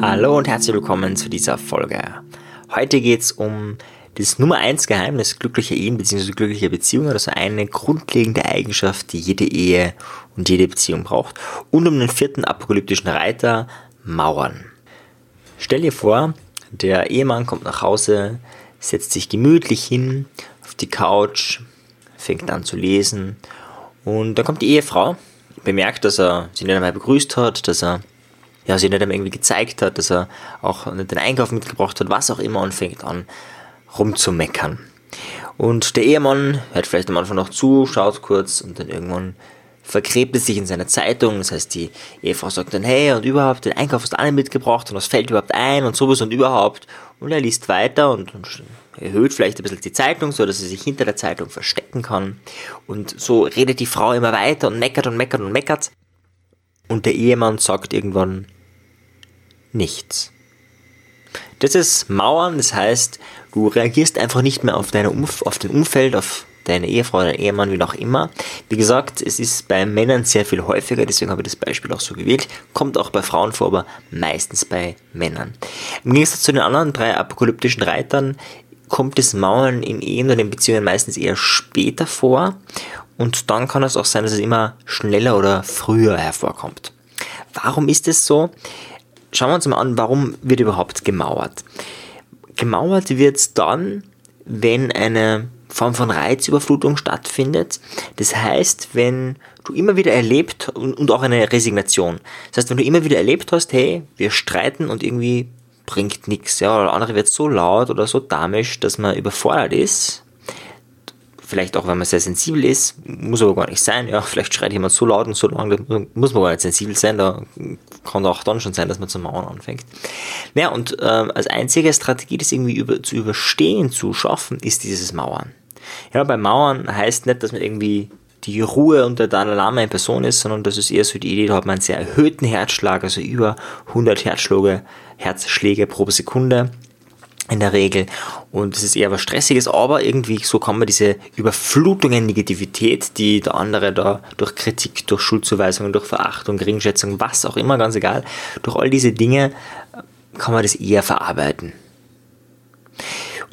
Hallo und herzlich willkommen zu dieser Folge. Heute geht es um das Nummer 1 Geheimnis glücklicher Ehen bzw. glücklicher Beziehungen, also eine grundlegende Eigenschaft, die jede Ehe und jede Beziehung braucht, und um den vierten apokalyptischen Reiter, Mauern. Stell dir vor, der Ehemann kommt nach Hause, setzt sich gemütlich hin auf die Couch, fängt an zu lesen und dann kommt die Ehefrau, bemerkt, dass er sie nicht einmal begrüßt hat, dass er ja, sie nicht einmal irgendwie gezeigt hat, dass er auch den Einkauf mitgebracht hat, was auch immer und fängt an rumzumeckern. Und der Ehemann hört vielleicht am Anfang noch zu, schaut kurz und dann irgendwann vergräbt es sich in seiner Zeitung. Das heißt, die Ehefrau sagt dann, hey, und überhaupt, den Einkauf hast du alle mitgebracht und was fällt überhaupt ein und sowas und überhaupt. Und er liest weiter und, und erhöht vielleicht ein bisschen die Zeitung, so dass er sich hinter der Zeitung verstecken kann. Und so redet die Frau immer weiter und meckert und meckert und meckert. Und der Ehemann sagt irgendwann nichts. Das ist Mauern, das heißt, du reagierst einfach nicht mehr auf, deine Umf auf dein Umfeld, auf deine Ehefrau, deinen Ehemann, wie auch immer. Wie gesagt, es ist bei Männern sehr viel häufiger, deswegen habe ich das Beispiel auch so gewählt. Kommt auch bei Frauen vor, aber meistens bei Männern. Im Gegensatz zu den anderen drei apokalyptischen Reitern kommt das Mauern in Ehen oder in Beziehungen meistens eher später vor. Und dann kann es auch sein, dass es immer schneller oder früher hervorkommt. Warum ist es so? Schauen wir uns mal an, warum wird überhaupt gemauert? Gemauert wird dann, wenn eine Form von Reizüberflutung stattfindet. Das heißt, wenn du immer wieder erlebt und, auch eine Resignation. Das heißt, wenn du immer wieder erlebt hast, hey, wir streiten und irgendwie bringt nichts, ja, oder andere wird so laut oder so damisch, dass man überfordert ist, vielleicht auch, wenn man sehr sensibel ist, muss aber gar nicht sein, ja, vielleicht schreit jemand so laut und so lang, da muss man gar nicht sensibel sein, da kann auch dann schon sein, dass man zu mauern anfängt. Ja, und äh, als einzige Strategie, das irgendwie über, zu überstehen, zu schaffen, ist dieses Mauern. Ja, bei Mauern heißt nicht, dass man irgendwie die Ruhe unter Dalai Lama in Person ist, sondern das ist eher so die Idee, da hat man einen sehr erhöhten Herzschlag, also über 100 Herzschläge, Herzschläge pro Sekunde in der Regel. Und es ist eher was Stressiges, aber irgendwie so kann man diese Überflutung in Negativität, die der andere da durch Kritik, durch Schuldzuweisungen, durch Verachtung, Geringschätzung, was auch immer, ganz egal, durch all diese Dinge kann man das eher verarbeiten.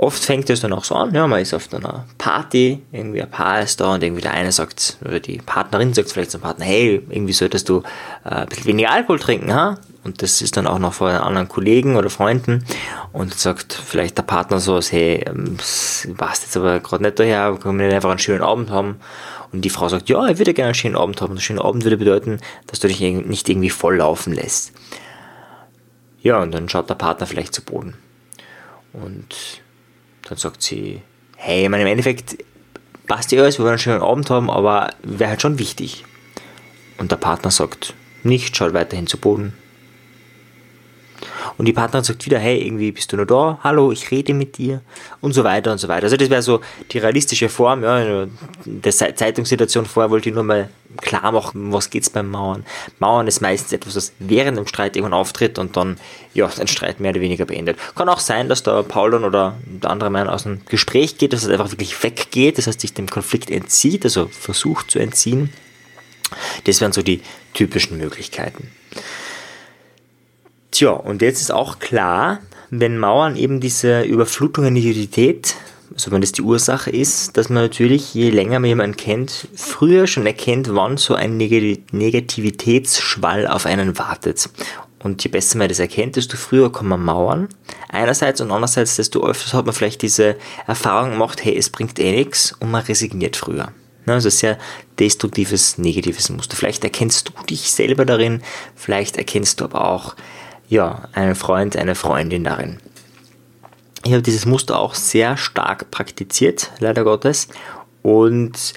Oft fängt es dann auch so an, ja, man ist auf einer Party, irgendwie ein Paar ist da und irgendwie der eine sagt, oder die Partnerin sagt vielleicht zum Partner, hey, irgendwie solltest du äh, ein bisschen weniger Alkohol trinken, ha? Und das ist dann auch noch vor anderen Kollegen oder Freunden und sagt vielleicht der Partner so, hey, ähm, passt jetzt aber gerade nicht daher, können wir nicht einfach einen schönen Abend haben? Und die Frau sagt, ja, ich würde gerne einen schönen Abend haben. Und ein schöner Abend würde bedeuten, dass du dich nicht irgendwie voll laufen lässt. Ja, und dann schaut der Partner vielleicht zu Boden. Und dann sagt sie, hey, ich meine, im Endeffekt passt ja alles, wir wollen einen schönen Abend haben, aber wäre halt schon wichtig. Und der Partner sagt, nicht, schaut weiterhin zu Boden. Und die Partnerin sagt wieder, hey, irgendwie bist du nur da, hallo, ich rede mit dir und so weiter und so weiter. Also das wäre so die realistische Form, ja, in der Zeitungssituation vorher wollte ich nur mal klar machen, was geht's beim Mauern. Mauern ist meistens etwas, das während dem Streit irgendwann auftritt und dann, ja, den Streit mehr oder weniger beendet. Kann auch sein, dass der Paul dann oder der andere Mann aus dem Gespräch geht, dass es einfach wirklich weggeht, das heißt, sich dem Konflikt entzieht, also versucht zu entziehen. Das wären so die typischen Möglichkeiten. Tja, und jetzt ist auch klar, wenn Mauern eben diese Überflutung in Identität, also wenn das die Ursache ist, dass man natürlich, je länger man jemanden kennt, früher schon erkennt, wann so ein Negativitätsschwall auf einen wartet. Und je besser man das erkennt, desto früher kann man mauern. Einerseits und andererseits, desto öfter hat man vielleicht diese Erfahrung gemacht, hey, es bringt eh nichts und man resigniert früher. Also sehr destruktives, negatives Muster. Vielleicht erkennst du dich selber darin, vielleicht erkennst du aber auch ja, einen Freund, eine Freundin darin. Ich habe dieses Muster auch sehr stark praktiziert, leider Gottes. Und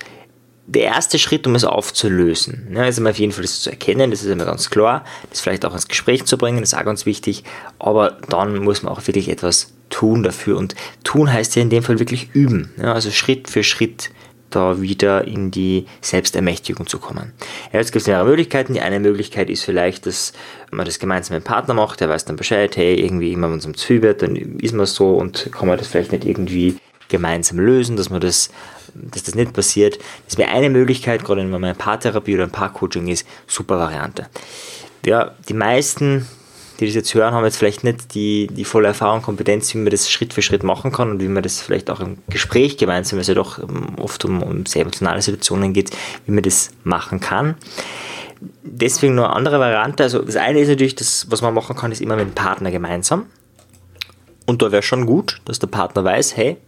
der erste Schritt, um es aufzulösen, ne, ist auf jeden Fall das zu erkennen, das ist immer ganz klar, das vielleicht auch ins Gespräch zu bringen, das ist auch ganz wichtig, aber dann muss man auch wirklich etwas tun dafür und tun heißt ja in dem Fall wirklich üben, ne, also Schritt für Schritt da wieder in die Selbstermächtigung zu kommen. Ja, jetzt gibt es mehrere Möglichkeiten. Die eine Möglichkeit ist vielleicht, dass man das gemeinsam mit dem Partner macht, der weiß dann Bescheid, hey, irgendwie immer wenn es um zu wird, dann ist man so und kann man das vielleicht nicht irgendwie gemeinsam lösen, dass man das, dass das nicht passiert. Das wäre eine Möglichkeit, gerade wenn man eine Paartherapie oder ein Paarcoaching ist, super Variante. ja, die meisten, die das jetzt hören, haben jetzt vielleicht nicht die, die volle Erfahrung Kompetenz, wie man das Schritt für Schritt machen kann und wie man das vielleicht auch im Gespräch gemeinsam, weil es ja doch ähm, oft um, um sehr emotionale Situationen geht, wie man das machen kann. Deswegen nur eine andere Variante. Also das eine ist natürlich, das, was man machen kann, ist immer mit dem Partner gemeinsam. Und da wäre schon gut, dass der Partner weiß, hey,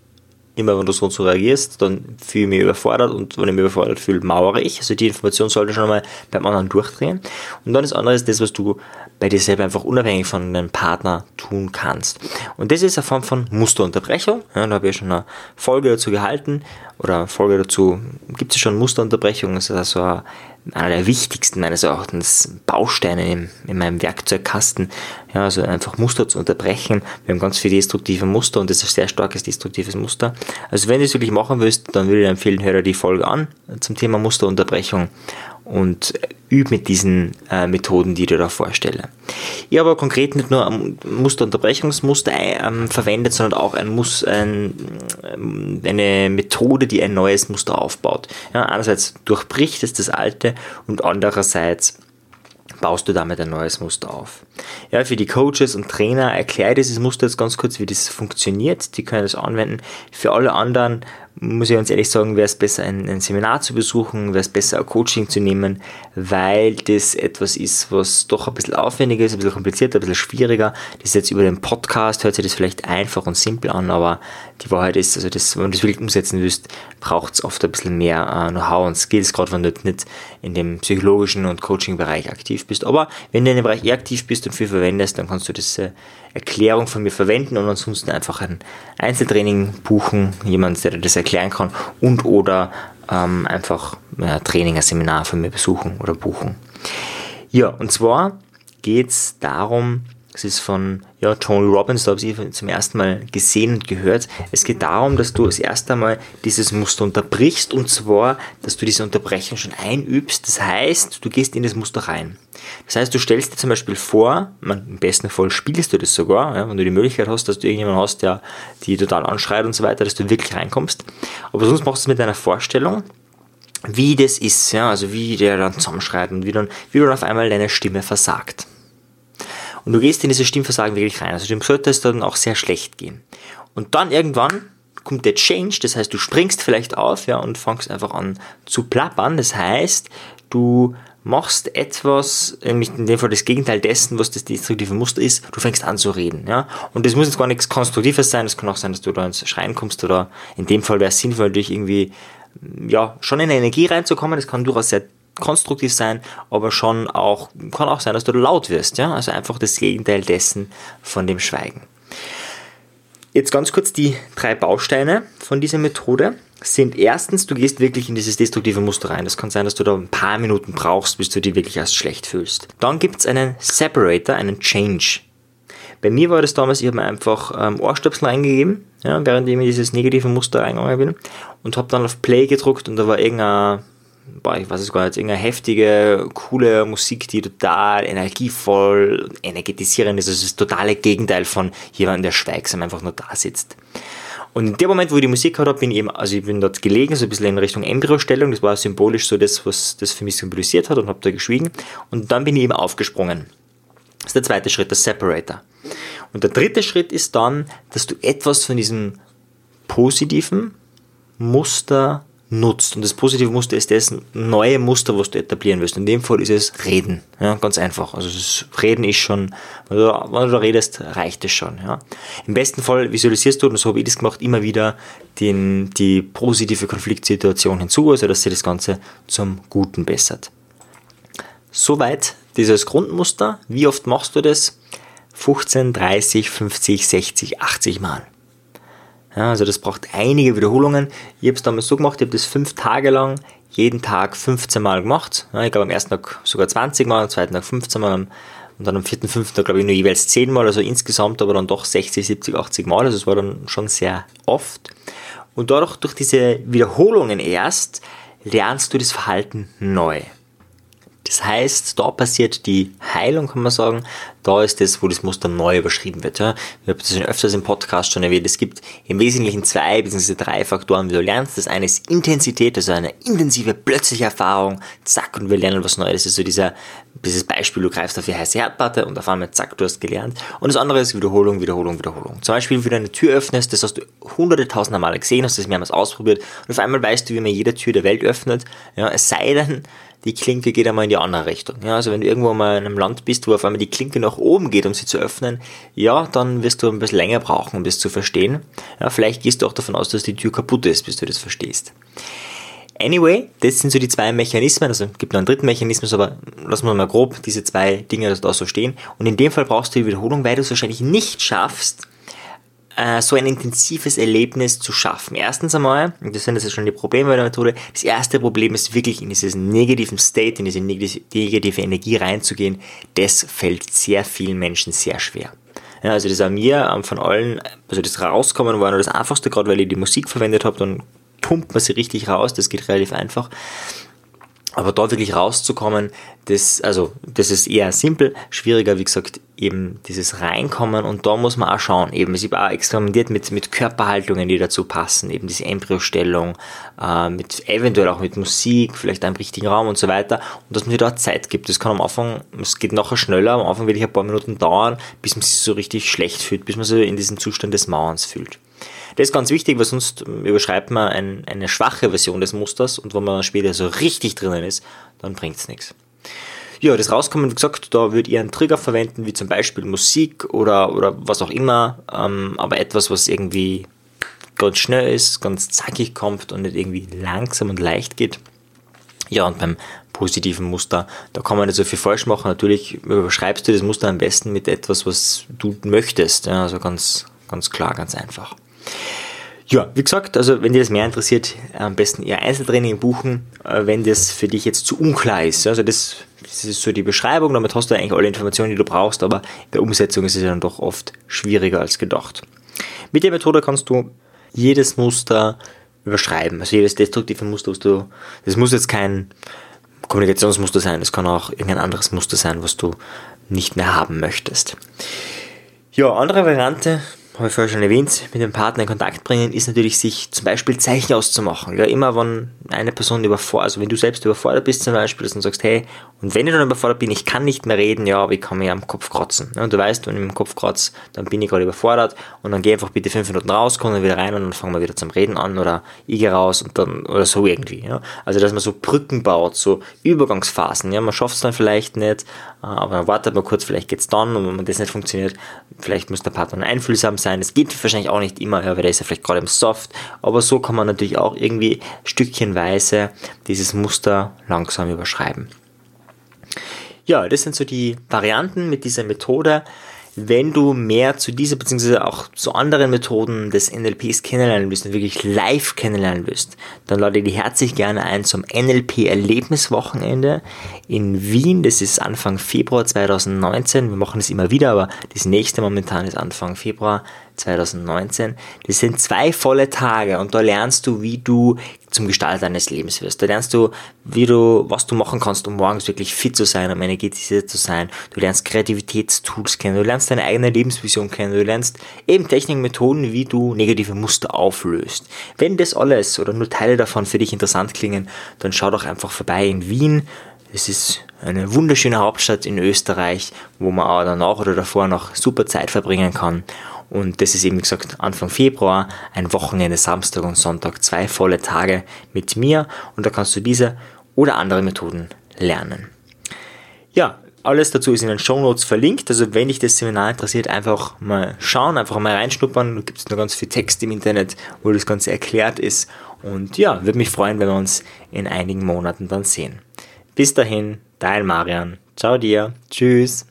immer wenn du so und so reagierst, dann fühle ich mich überfordert und wenn ich mich überfordert fühle, mauere ich. Also die Information sollte schon mal beim anderen durchdrehen. Und dann das andere ist das, was du bei dir selber einfach unabhängig von deinem Partner tun kannst. Und das ist eine Form von Musterunterbrechung. Ja, da habe ich schon eine Folge dazu gehalten oder Folge dazu gibt es schon Musterunterbrechung. Das ist also einer der wichtigsten meines Erachtens Bausteine in, in meinem Werkzeugkasten. Ja, also einfach Muster zu unterbrechen. Wir haben ganz viele destruktive Muster und das ist ein sehr starkes destruktives Muster. Also wenn du es wirklich machen willst, dann würde ich empfehlen, hör dir die Folge an zum Thema Musterunterbrechung und übe mit diesen äh, Methoden, die ich dir da vorstelle. Ich habe konkret nicht nur ein Musterunterbrechungsmuster ähm, verwendet, sondern auch ein Mus ein, ähm, eine Methode, die ein neues Muster aufbaut. Ja, einerseits durchbricht es das alte und andererseits baust du damit ein neues Muster auf. Ja, für die Coaches und Trainer erkläre ich dieses Muster jetzt ganz kurz, wie das funktioniert. Die können das anwenden. Für alle anderen muss ich ganz ehrlich sagen, wäre es besser, ein, ein Seminar zu besuchen, wäre es besser, ein Coaching zu nehmen, weil das etwas ist, was doch ein bisschen aufwendiger ist, ein bisschen komplizierter, ein bisschen schwieriger. Das ist jetzt über den Podcast, hört sich das vielleicht einfach und simpel an, aber die Wahrheit ist, also das, wenn du das wirklich umsetzen willst, braucht es oft ein bisschen mehr äh, Know-how und Skills, gerade wenn du nicht in dem psychologischen und Coaching-Bereich aktiv bist. Aber wenn du in dem Bereich eher aktiv bist und viel verwendest, dann kannst du das äh, Erklärung von mir verwenden und ansonsten einfach ein Einzeltraining buchen, jemand, der dir das erklären kann und oder ähm, einfach ein Training, ein Seminar von mir besuchen oder buchen. Ja, und zwar geht es darum, es ist von ja, Tony Robbins, da habe ich zum ersten Mal gesehen und gehört. Es geht darum, dass du das erste Mal dieses Muster unterbrichst und zwar, dass du diese Unterbrechung schon einübst. Das heißt, du gehst in das Muster rein. Das heißt, du stellst dir zum Beispiel vor, man, im besten Fall spielst du das sogar, ja, wenn du die Möglichkeit hast, dass du irgendjemanden hast, der die total anschreit und so weiter, dass du wirklich reinkommst. Aber sonst machst du es mit deiner Vorstellung wie das ist, ja, also wie der dann zusammenschreit und wie dann, wie dann auf einmal deine Stimme versagt. Und du gehst in dieses Stimmversagen wirklich rein. Also dem sollte es dann auch sehr schlecht gehen. Und dann irgendwann kommt der Change, das heißt, du springst vielleicht auf ja, und fängst einfach an zu plappern. Das heißt, du machst etwas, nämlich in dem Fall das Gegenteil dessen, was das destruktive Muster ist, du fängst an zu reden. Ja? Und das muss jetzt gar nichts Konstruktives sein, es kann auch sein, dass du da ins Schreien kommst oder in dem Fall wäre es sinnvoll, dich irgendwie ja, schon in Energie reinzukommen. Das kann durchaus sehr konstruktiv sein, aber schon auch, kann auch sein, dass du laut wirst, ja, also einfach das Gegenteil dessen von dem Schweigen. Jetzt ganz kurz die drei Bausteine von dieser Methode sind erstens, du gehst wirklich in dieses destruktive Muster rein. Das kann sein, dass du da ein paar Minuten brauchst, bis du dich wirklich erst schlecht fühlst. Dann gibt es einen Separator, einen Change. Bei mir war das damals, ich habe mir einfach ähm, Ohrstöpsel eingegeben, ja, während ich in dieses negative Muster reingegangen bin und habe dann auf Play gedruckt und da war irgendein boah, ich weiß es gar nicht, irgendeine heftige, coole Musik, die total energievoll, energetisierend ist. Also das totale Gegenteil von jemandem, der schweigsam einfach nur da sitzt. Und in dem Moment, wo ich die Musik gehört habe, bin ich eben, also ich bin dort gelegen, so ein bisschen in Richtung Embryostellung. Das war symbolisch so das, was das für mich symbolisiert hat und habe da geschwiegen. Und dann bin ich eben aufgesprungen. Das ist der zweite Schritt, der Separator. Und der dritte Schritt ist dann, dass du etwas von diesem positiven Muster nutzt. Und das positive Muster ist das neue Muster, was du etablieren willst. In dem Fall ist es Reden. Ja, ganz einfach. Also das Reden ist schon, wenn du, wenn du da redest, reicht es schon. Ja. Im besten Fall visualisierst du, und so habe ich das gemacht, immer wieder den, die positive Konfliktsituation hinzu, also dass sich das Ganze zum Guten bessert. Soweit dieses Grundmuster. Wie oft machst du das? 15, 30, 50, 60, 80 Mal. Ja, also das braucht einige Wiederholungen. Ich habe es damals so gemacht, ich habe das fünf Tage lang jeden Tag 15 Mal gemacht. Ja, ich glaube am ersten Tag sogar 20 Mal, am zweiten Tag 15 Mal und dann am vierten, fünften Tag glaube ich nur jeweils 10 Mal, also insgesamt aber dann doch 60, 70, 80 Mal. Also es war dann schon sehr oft. Und dadurch, durch diese Wiederholungen erst, lernst du das Verhalten neu. Das heißt, da passiert die Heilung, kann man sagen. Da ist das, wo das Muster neu überschrieben wird. Ja. Ich habe das schon öfters im Podcast schon erwähnt. Es gibt im Wesentlichen zwei bzw. drei Faktoren, wie du lernst. Das eine ist Intensität, also eine intensive, plötzliche Erfahrung. Zack, und wir lernen was Neues. Das ist so dieser, dieses Beispiel, du greifst auf die heiße Herdplatte und auf einmal, zack, du hast gelernt. Und das andere ist Wiederholung, Wiederholung, Wiederholung. Zum Beispiel, wie du eine Tür öffnest, das hast du hunderte, tausende Male gesehen, hast das mehrmals ausprobiert. Und auf einmal weißt du, wie man jede Tür der Welt öffnet. Ja, es sei denn, die Klinke geht einmal in die andere Richtung. Ja, also wenn du irgendwo mal in einem Land bist, wo auf einmal die Klinke nach oben geht, um sie zu öffnen, ja, dann wirst du ein bisschen länger brauchen, um das zu verstehen. Ja, vielleicht gehst du auch davon aus, dass die Tür kaputt ist, bis du das verstehst. Anyway, das sind so die zwei Mechanismen, also es gibt noch einen dritten Mechanismus, aber lassen wir mal grob diese zwei Dinge da so stehen. Und in dem Fall brauchst du die Wiederholung, weil du es wahrscheinlich nicht schaffst, äh, so ein intensives Erlebnis zu schaffen. Erstens einmal, und das sind das schon die Probleme bei der Methode, das erste Problem ist wirklich in dieses negativen State, in diese negative Energie reinzugehen. Das fällt sehr vielen Menschen sehr schwer. Ja, also das an mir ähm, von allen, also das Rauskommen war nur das einfachste, gerade weil ich die Musik verwendet habe, dann pumpt man sie richtig raus, das geht relativ einfach. Aber dort wirklich rauszukommen, das, also, das ist eher simpel. Schwieriger, wie gesagt, eben dieses Reinkommen und da muss man auch schauen. Eben, es ist auch experimentiert mit, mit Körperhaltungen, die dazu passen. Eben diese Embryostellung, äh, mit, eventuell auch mit Musik, vielleicht einem richtigen Raum und so weiter. Und dass man sich da Zeit gibt. Das kann am Anfang, es geht nachher schneller, am Anfang will ich ein paar Minuten dauern, bis man sich so richtig schlecht fühlt, bis man sich in diesem Zustand des Mauerns fühlt. Das ist ganz wichtig, weil sonst überschreibt man ein, eine schwache Version des Musters und wenn man später so richtig drinnen ist, dann bringt es nichts. Ja, das Rauskommen, wie gesagt, da würde ich einen Trigger verwenden, wie zum Beispiel Musik oder, oder was auch immer, ähm, aber etwas, was irgendwie ganz schnell ist, ganz zackig kommt und nicht irgendwie langsam und leicht geht. Ja, und beim positiven Muster, da kann man nicht so viel falsch machen. Natürlich überschreibst du das Muster am besten mit etwas, was du möchtest. Ja, also ganz, ganz klar, ganz einfach. Ja, wie gesagt, also wenn dir das mehr interessiert, am besten eher Einzeltraining buchen, äh, wenn das für dich jetzt zu unklar ist. Also das, das ist so die Beschreibung, damit hast du eigentlich alle Informationen, die du brauchst, aber in der Umsetzung ist es dann doch oft schwieriger als gedacht. Mit der Methode kannst du jedes Muster überschreiben, also jedes destruktive Muster, was du, das muss jetzt kein Kommunikationsmuster sein, das kann auch irgendein anderes Muster sein, was du nicht mehr haben möchtest. Ja, andere Variante, habe ich vorher schon erwähnt, mit dem Partner in Kontakt bringen, ist natürlich sich zum Beispiel Zeichen auszumachen. Ja, immer wenn eine Person überfordert, also wenn du selbst überfordert bist zum Beispiel, dass du sagst, hey, und wenn ich dann überfordert bin, ich kann nicht mehr reden, ja, aber ich kann mir am Kopf kratzen. Ja, und du weißt, wenn ich am Kopf kratze, dann bin ich gerade überfordert und dann geh einfach bitte fünf Minuten raus, komm dann wieder rein und dann fangen wir wieder zum Reden an oder ich gehe raus und dann, oder so irgendwie. Ja. Also, dass man so Brücken baut, so Übergangsphasen. Ja, man schafft es dann vielleicht nicht, äh, aber dann wartet man kurz, vielleicht geht's dann und wenn das nicht funktioniert, vielleicht muss der Partner einfühlsam sein. Es geht wahrscheinlich auch nicht immer, ja, weil der ist ja vielleicht gerade im Soft, aber so kann man natürlich auch irgendwie stückchenweise dieses Muster langsam überschreiben. Ja, das sind so die Varianten mit dieser Methode. Wenn du mehr zu dieser bzw. auch zu anderen Methoden des NLPs kennenlernen willst und wirklich live kennenlernen willst, dann lade ich dich herzlich gerne ein zum NLP-Erlebniswochenende in Wien. Das ist Anfang Februar 2019. Wir machen das immer wieder, aber das nächste momentan ist Anfang Februar 2019. Das sind zwei volle Tage und da lernst du, wie du zum Gestalter deines Lebens wirst. Da lernst du, wie du, was du machen kannst, um morgens wirklich fit zu sein, um energetisiert zu sein. Du lernst Kreativitätstools kennen, du lernst deine eigene Lebensvision kennen, du lernst eben Techniken, Methoden, wie du negative Muster auflöst. Wenn das alles oder nur Teile davon für dich interessant klingen, dann schau doch einfach vorbei in Wien. Es ist eine wunderschöne Hauptstadt in Österreich, wo man auch danach oder davor noch super Zeit verbringen kann. Und das ist eben, gesagt, Anfang Februar, ein Wochenende, Samstag und Sonntag, zwei volle Tage mit mir. Und da kannst du diese oder andere Methoden lernen. Ja, alles dazu ist in den Show Notes verlinkt. Also wenn dich das Seminar interessiert, einfach mal schauen, einfach mal reinschnuppern. Da gibt es noch ganz viel Text im Internet, wo das Ganze erklärt ist. Und ja, würde mich freuen, wenn wir uns in einigen Monaten dann sehen. Bis dahin, dein Marian. Ciao dir. Tschüss.